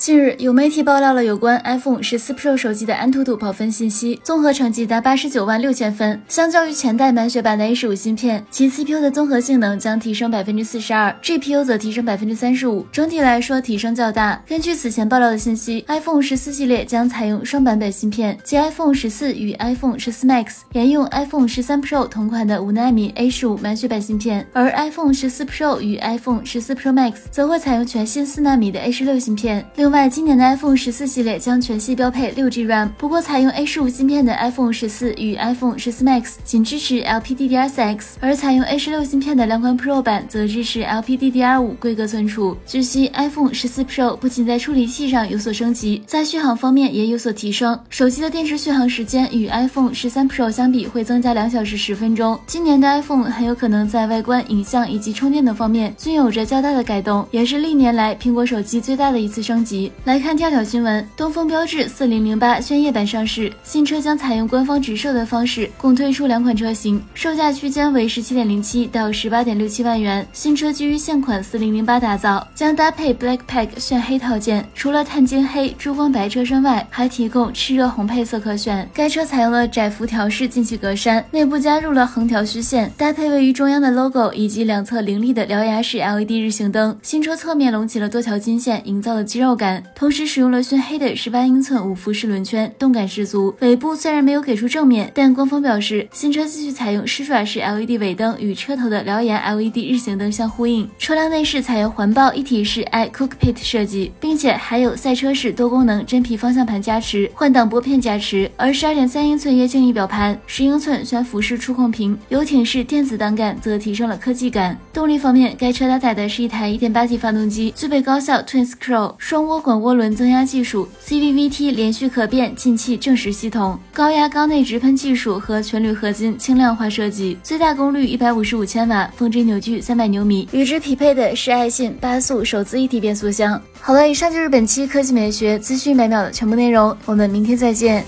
近日，有媒体爆料了有关 iPhone 十四 Pro 手机的安兔兔跑分信息，综合成绩达八十九万六千分。相较于前代满血版的 A 十五芯片，其 CPU 的综合性能将提升百分之四十二，GPU 则提升百分之三十五，整体来说提升较大。根据此前爆料的信息，iPhone 十四系列将采用双版本芯片，即 iPhone 十四与 iPhone 十四 Max 沿用 iPhone 十三 Pro 同款的五纳米 A 十五满血版芯片，而 iPhone 十四 Pro 与 iPhone 十四 Pro Max 则会采用全新四纳米的 A 十六芯片。另另外，今年的 iPhone 十四系列将全系标配六 G RAM，不过采用 A 十五芯片的 iPhone 十四与 iPhone 十四 Max 仅支持 LPDDR4X，而采用 A 十六芯片的两款 Pro 版则支持 LPDDR5 规格存储。据悉，iPhone 十四 Pro 不仅在处理器上有所升级，在续航方面也有所提升。手机的电池续航时间与 iPhone 十三 Pro 相比会增加两小时十分钟。今年的 iPhone 很有可能在外观、影像以及充电等方面均有着较大的改动，也是历年来苹果手机最大的一次升级。来看第二条新闻，东风标致四零零八宣夜版上市，新车将采用官方直售的方式，共推出两款车型，售价区间为十七点零七到十八点六七万元。新车基于现款四零零八打造，将搭配 Black Pack 炫黑套件，除了碳晶黑、珠光白车身外，还提供炽热红配色可选。该车采用了窄幅条式进气格栅，内部加入了横条虚线，搭配位于中央的 logo 以及两侧凌厉的獠牙式 LED 日行灯。新车侧面隆起了多条金线，营造了肌肉感。同时使用了熏黑的十八英寸五辐式轮圈，动感十足。尾部虽然没有给出正面，但官方表示新车继续采用狮爪式 LED 尾灯与车头的獠牙 LED 日行灯相呼应。车辆内饰采用环抱一体式 iCockpit 设计，并且还有赛车式多功能真皮方向盘加持、换挡拨片加持。而十二点三英寸液晶仪表盘、十英寸悬浮式触控屏、游艇式电子档杆则提升了科技感。动力方面，该车搭载的是一台一点八 T 发动机，具备高效 Twin Scroll 双涡。涡轮增压技术、CVVT 连续可变进气正时系统、高压缸内直喷技术和全铝合金轻量化设计，最大功率一百五十五千瓦，峰值扭矩三百牛米。与之匹配的是爱信八速手自一体变速箱。好了，以上就是本期科技美学资讯百秒的全部内容，我们明天再见。